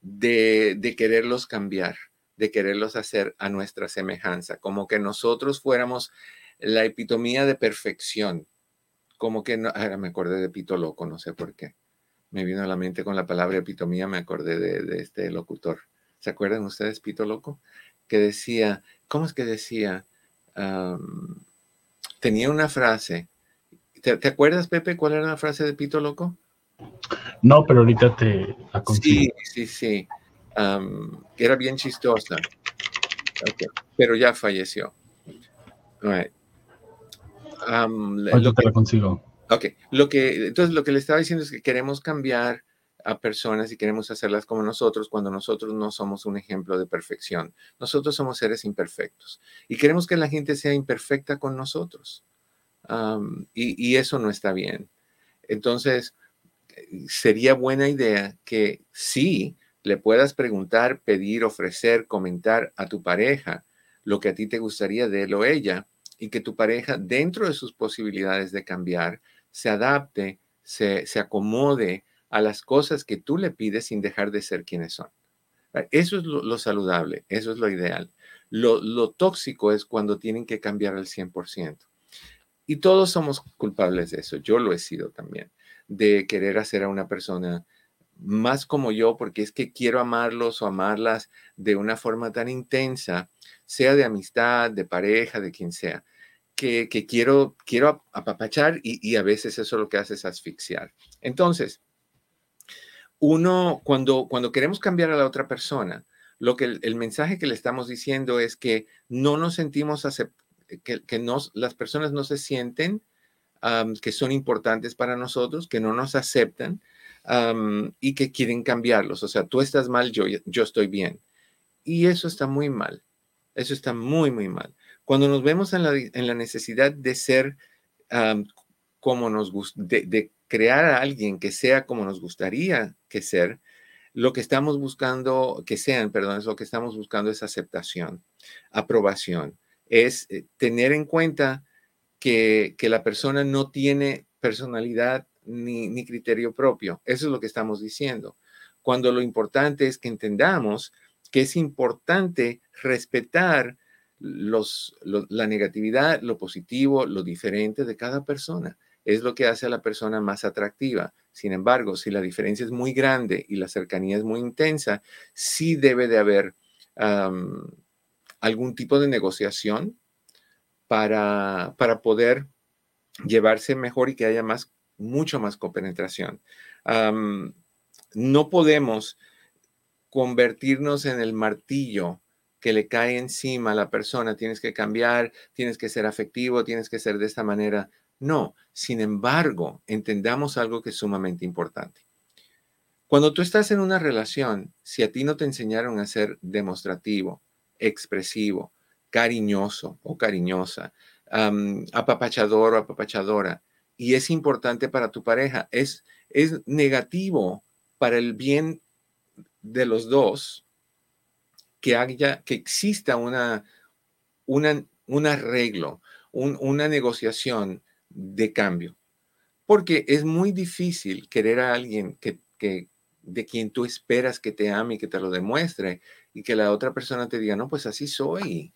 de, de quererlos cambiar, de quererlos hacer a nuestra semejanza, como que nosotros fuéramos la epitomía de perfección, como que no, ahora me acordé de Pito Loco, no sé por qué. Me vino a la mente con la palabra epitomía, me acordé de, de este locutor. ¿Se acuerdan ustedes, Pito Loco? Que decía, ¿cómo es que decía? tenía una frase. ¿Te, acuerdas, Pepe, cuál era la frase de Pito Loco? No, pero ahorita te Sí, sí, sí. era bien chistosa. Pero ya falleció. Right. lo que, te la consigo. Ok, lo que, entonces lo que le estaba diciendo es que queremos cambiar a personas y queremos hacerlas como nosotros cuando nosotros no somos un ejemplo de perfección. Nosotros somos seres imperfectos y queremos que la gente sea imperfecta con nosotros. Y, eso no está bien. Entonces, sería buena idea que sí le puedas preguntar, pedir, ofrecer, comentar a tu pareja lo que a ti te gustaría de él o ella y que tu pareja, dentro de sus posibilidades de cambiar, se adapte, se, acomode a las cosas que tú le pides sin dejar de ser quienes son. Eso es lo, saludable, eso es lo ideal. Lo, tóxico es cuando tienen que cambiar al 100%. Y todos somos culpables de eso. Yo lo he sido también, de querer hacer a una persona más como yo, porque es que quiero amarlos o amarlas de una forma tan intensa, sea de amistad, de pareja, de quien sea, que, quiero, quiero apapachar y, a veces eso lo que hace es asfixiar. Entonces, uno, cuando, cuando queremos cambiar a la otra persona, lo que el, mensaje que le estamos diciendo es que no nos sentimos que, que nos, las personas no se sienten que son importantes para nosotros, que no nos aceptan y que quieren cambiarlos. O sea, tú estás mal, yo, yo estoy bien. Y eso está muy mal. Eso está muy, muy mal. Cuando nos vemos en la, en la necesidad de ser como nos gusta, de, crear a alguien que sea como nos gustaría que ser, lo que estamos buscando, que sean, perdón, es lo que estamos buscando es aceptación, aprobación, es eh, tener en cuenta que, la persona no tiene personalidad ni, ni, criterio propio. Eso es lo que estamos diciendo. Cuando lo importante es que entendamos que es importante respetar los, la negatividad, lo positivo, lo diferente de cada persona es lo que hace a la persona más atractiva. Sin embargo, si la diferencia es muy grande y la cercanía es muy intensa, sí debe de haber algún tipo de negociación para, para poder llevarse mejor y que haya más, mucho más copenetración. no podemos convertirnos en el martillo que le cae encima a la persona. Tienes que cambiar, tienes que ser afectivo, tienes que ser de esta manera. No, sin embargo, entendamos algo que es sumamente importante. Cuando tú estás en una relación, si a ti no te enseñaron a ser demostrativo, expresivo, cariñoso o cariñosa, apapachador o apapachadora, y es importante para tu pareja, es, es negativo para el bien de los dos que haya, que exista una, un arreglo, una negociación de cambio. Porque es muy difícil querer a alguien que, de quien tú esperas que te ame y que te lo demuestre y que la otra persona te diga, no, pues así soy.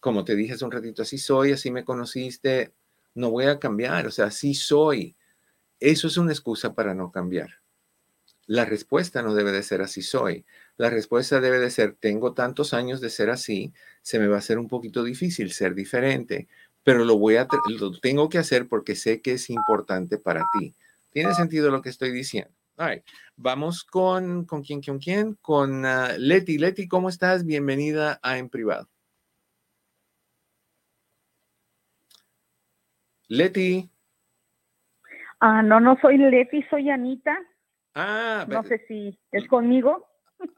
como te dije hace un ratito, así soy, así me conociste, no voy a cambiar, o sea, así soy. Eso es una excusa para no cambiar. La respuesta no debe de ser así soy. La respuesta debe de ser, tengo tantos años de ser así, se me va a hacer un poquito difícil ser diferente, pero lo voy a, lo tengo que hacer porque sé que es importante para ti. ¿Tiene sentido lo que estoy diciendo? Vamos con, ¿con quién, con quién? Con uh, Leti. Leti, ¿cómo estás? Bienvenida a En Privado. Leti. Ah, no, no soy Leti, soy Anita. Ah, no sé si es conmigo.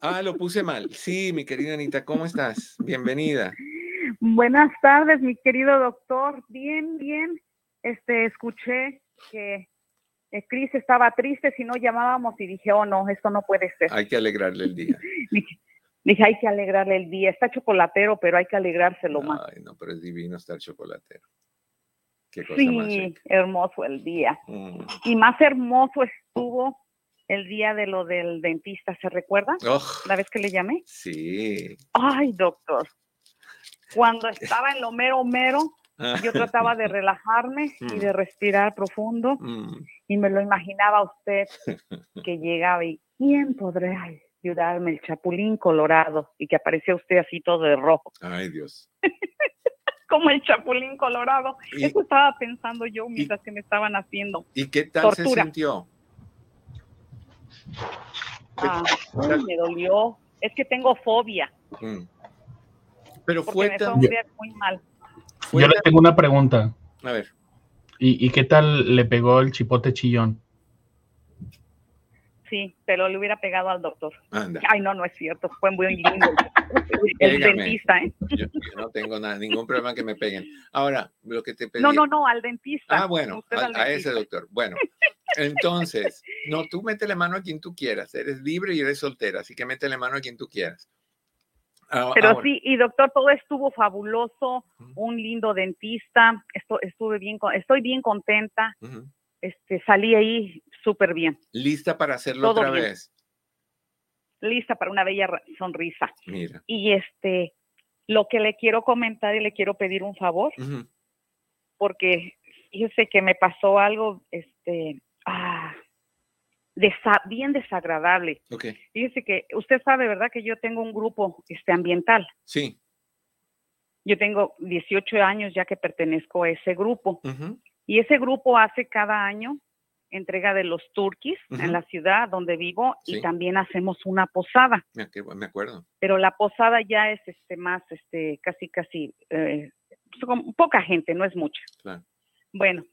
Ah, lo puse mal. Sí, mi querida Anita, ¿cómo estás? Bienvenida. Buenas tardes, mi querido doctor. Bien, bien. Este, escuché que Cris estaba triste si no llamábamos y dije, oh no, esto no puede ser. Hay que alegrarle el día. dije, hay que alegrarle el día. Está chocolatero, pero hay que alegrárselo más. Ay, no, pero es divino estar chocolatero. Qué cosa sí, hermoso el día. Mm. Y más hermoso estuvo el día de lo del dentista, ¿se recuerda? La vez que le llamé. Sí. Ay, doctor. Cuando estaba en lo mero mero, yo trataba de relajarme y mm. de respirar profundo mm. Y me lo imaginaba usted que llegaba y ¿quién podrá ayudarme? El chapulín colorado y que aparecía usted así todo de rojo. Ay, Dios. Como el chapulín colorado. Eso estaba pensando yo mientras que me estaban haciendo. ¿Y qué tal se sintió? Ah, me dolió. Es que tengo fobia. Mm. Pero fue tan... muy mal. Yo le tengo una pregunta. A ver. ¿Y, qué tal le pegó el chipote chillón? Sí, pero le hubiera pegado al doctor. Ay, no, no es cierto. Fue muy lindo. el dentista, ¿eh? Yo, no tengo nada, ningún problema que me peguen. Ahora, lo que te pedí. No, no, no, al dentista. Ah, bueno, a, ese doctor. Bueno, entonces, no, tú la mano a quien tú quieras. Eres libre y eres soltera, así que la mano a quien tú quieras. Ah, Pero sí, y doctor, todo estuvo fabuloso, un lindo dentista, esto, estuve bien, estoy bien contenta, este, salí ahí súper bien. ¿Lista para hacerlo otra vez? Lista para una bella sonrisa. Mira. Y este, lo que le quiero comentar y le quiero pedir un favor, porque fíjese que me pasó algo, este, ah, bien desagradable. Okay. Fíjese que usted sabe, ¿verdad? Que yo tengo un grupo este, ambiental. Sí. Yo tengo 18 años ya que pertenezco a ese grupo. Y ese grupo hace cada año entrega de los turquís en la ciudad donde vivo y también hacemos una posada. Me acuerdo. Pero la posada ya es este más, este, casi, casi, eh, poca gente, no es mucha. Claro. Bueno,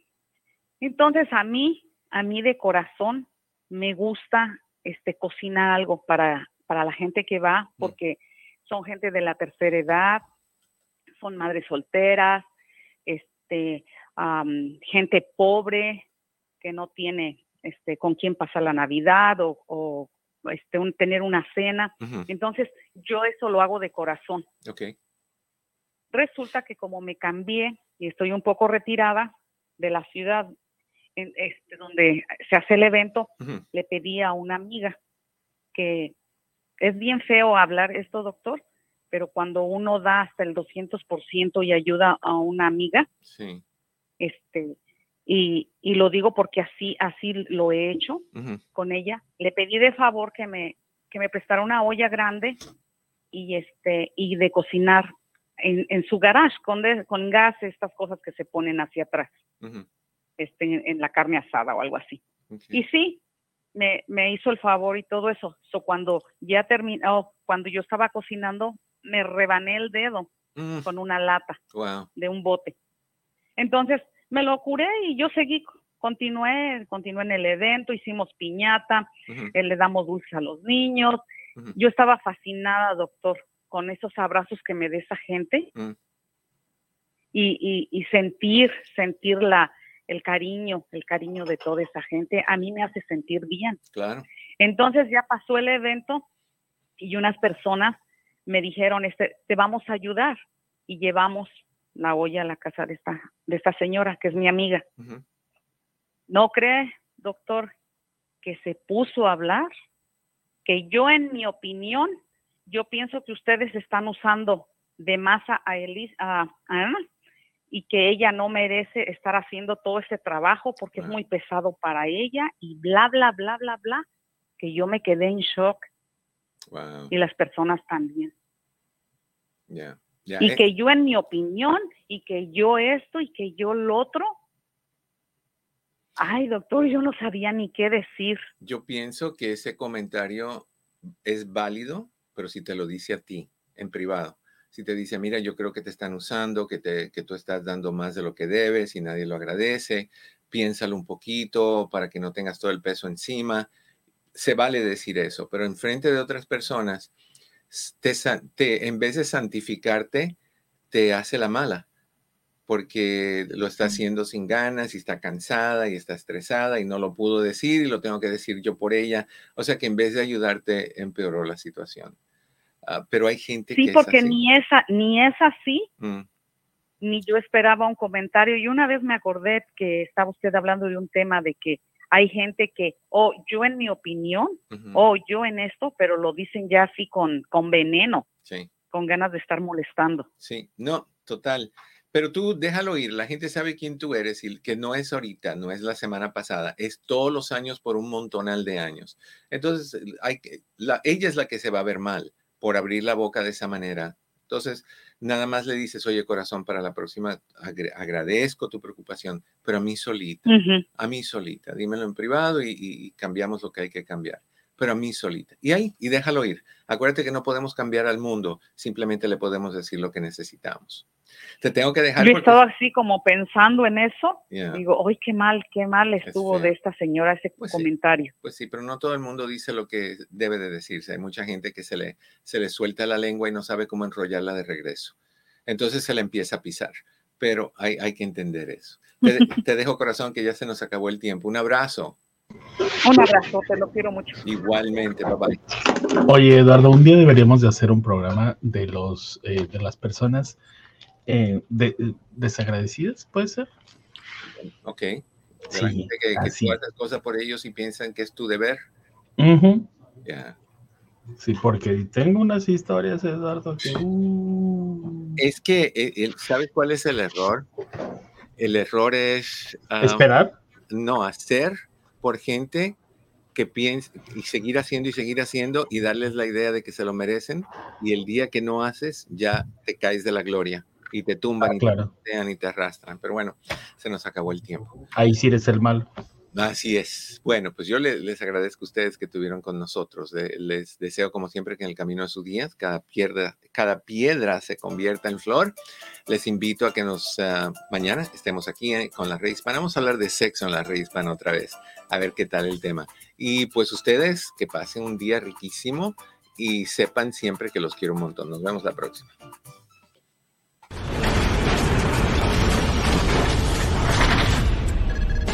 entonces a mí, a mí de corazón, me gusta este, cocinar algo para, para la gente que va, porque son gente de la tercera edad, son madres solteras, este, gente pobre que no tiene este, con quién pasar la Navidad o, este, un, tener una cena. Entonces, yo eso lo hago de corazón. Okay. Resulta que como me cambié y estoy un poco retirada de la ciudad este, donde se hace el evento, le pedí a una amiga que es bien feo hablar esto, doctor, pero cuando uno da hasta el 200% y ayuda a una amiga, este, y, y, lo digo porque así, así lo he hecho con ella, le pedí de favor que me, que me prestara una olla grande y, este, y de cocinar en, en su garage con, con gas, estas cosas que se ponen hacia atrás este, en la carne asada o algo así. Y sí, me, me, hizo el favor y todo eso. So, cuando ya terminó, cuando yo estaba cocinando, me rebané el dedo mm. con una lata de un bote. Entonces, me lo curé y yo seguí, continué, continué en el evento, hicimos piñata, eh, le damos dulce a los niños. Yo estaba fascinada, doctor, con esos abrazos que me da esa gente. Mm. Y, y, y, sentir, sentir la, el cariño, el cariño de toda esa gente, a mí me hace sentir bien. Claro. Entonces ya pasó el evento y unas personas me dijeron, este, te vamos a ayudar y llevamos la olla a la casa de esta, de esta señora, que es mi amiga. ¿No cree, doctor, que se puso a hablar? Que yo, en mi opinión, yo pienso que ustedes están usando de masa a, Elis, a, a, y que ella no merece estar haciendo todo ese trabajo porque es muy pesado para ella y bla, bla, bla, bla, bla, que yo me quedé en shock. Y las personas también. y eh. que yo en mi opinión, y que yo esto, y que yo lo otro. Ay, doctor, yo no sabía ni qué decir. Yo pienso que ese comentario es válido, pero si te lo dice a ti en privado, si te dice, mira, yo creo que te están usando, que, te, que tú estás dando más de lo que debes y nadie lo agradece, piénsalo un poquito para que no tengas todo el peso encima. Se vale decir eso, pero en frente de otras personas, te, en vez de santificarte, te hace la mala porque lo está haciendo sin ganas y está cansada y está estresada y no lo pudo decir y lo tengo que decir yo por ella. O sea que en vez de ayudarte, empeoró la situación. Ah, pero hay gente sí, que... porque ni, esa, ni es así, mm. ni yo esperaba un comentario. Y una vez me acordé que estaba usted hablando de un tema de que hay gente que, o oh, yo en mi opinión, o oh, yo en esto, pero lo dicen ya así con, con veneno, con ganas de estar molestando. Sí, no, total. Pero tú déjalo ir, la gente sabe quién tú eres y que no es ahorita, no es la semana pasada, es todos los años por un montonal de años. Entonces, hay que, la, ella es la que se va a ver mal por abrir la boca de esa manera. Entonces, nada más le dices, oye corazón, para la próxima agradezco tu preocupación, pero a mí solita, a mí solita, dímelo en privado y cambiamos lo que hay que cambiar pero a mí solita. Y ahí, y déjalo ir. Acuérdate que no podemos cambiar al mundo, simplemente le podemos decir lo que necesitamos. Te tengo que dejar. Yo he estado así como pensando en eso. Digo, ¡ay, qué mal, qué mal estuvo de esta señora ese pues comentario! pues sí, pero no todo el mundo dice lo que debe de decirse. Hay mucha gente que se le, se le suelta la lengua y no sabe cómo enrollarla de regreso. Entonces se le empieza a pisar. Pero hay, hay que entender eso. Te, te dejo, corazón, que ya se nos acabó el tiempo. Un abrazo. Un abrazo, te lo quiero mucho. Igualmente, papá. Oye, Eduardo, un día deberíamos de hacer un programa de los eh, de las personas eh, desagradecidas, ¿puede ser? Ok. De la gente que, que tú haces cosas por ellos y piensan que es tu deber. Ya. Sí, porque tengo unas historias, Eduardo, que... Uh. Es que, eh, ¿sabes cuál es el error? El error es... Ah, ¿Esperar? No, hacer por gente que piensa y seguir haciendo y seguir haciendo y darles la idea de que se lo merecen y el día que no haces ya te caes de la gloria y te tumban ah, y te y te arrastran. Pero bueno, se nos acabó el tiempo. Ahí sí eres el mal. Así es. Bueno, pues yo les, agradezco a ustedes que estuvieron con nosotros. les deseo, como siempre, que en el camino de sus días cada piedra, cada piedra se convierta en flor. Les invito a que nos ah, mañana estemos aquí eh, con la red hispana. Vamos a hablar de sexo en la red hispana otra vez, a ver qué tal el tema. Y pues ustedes que pasen un día riquísimo y sepan siempre que los quiero un montón. Nos vemos la próxima.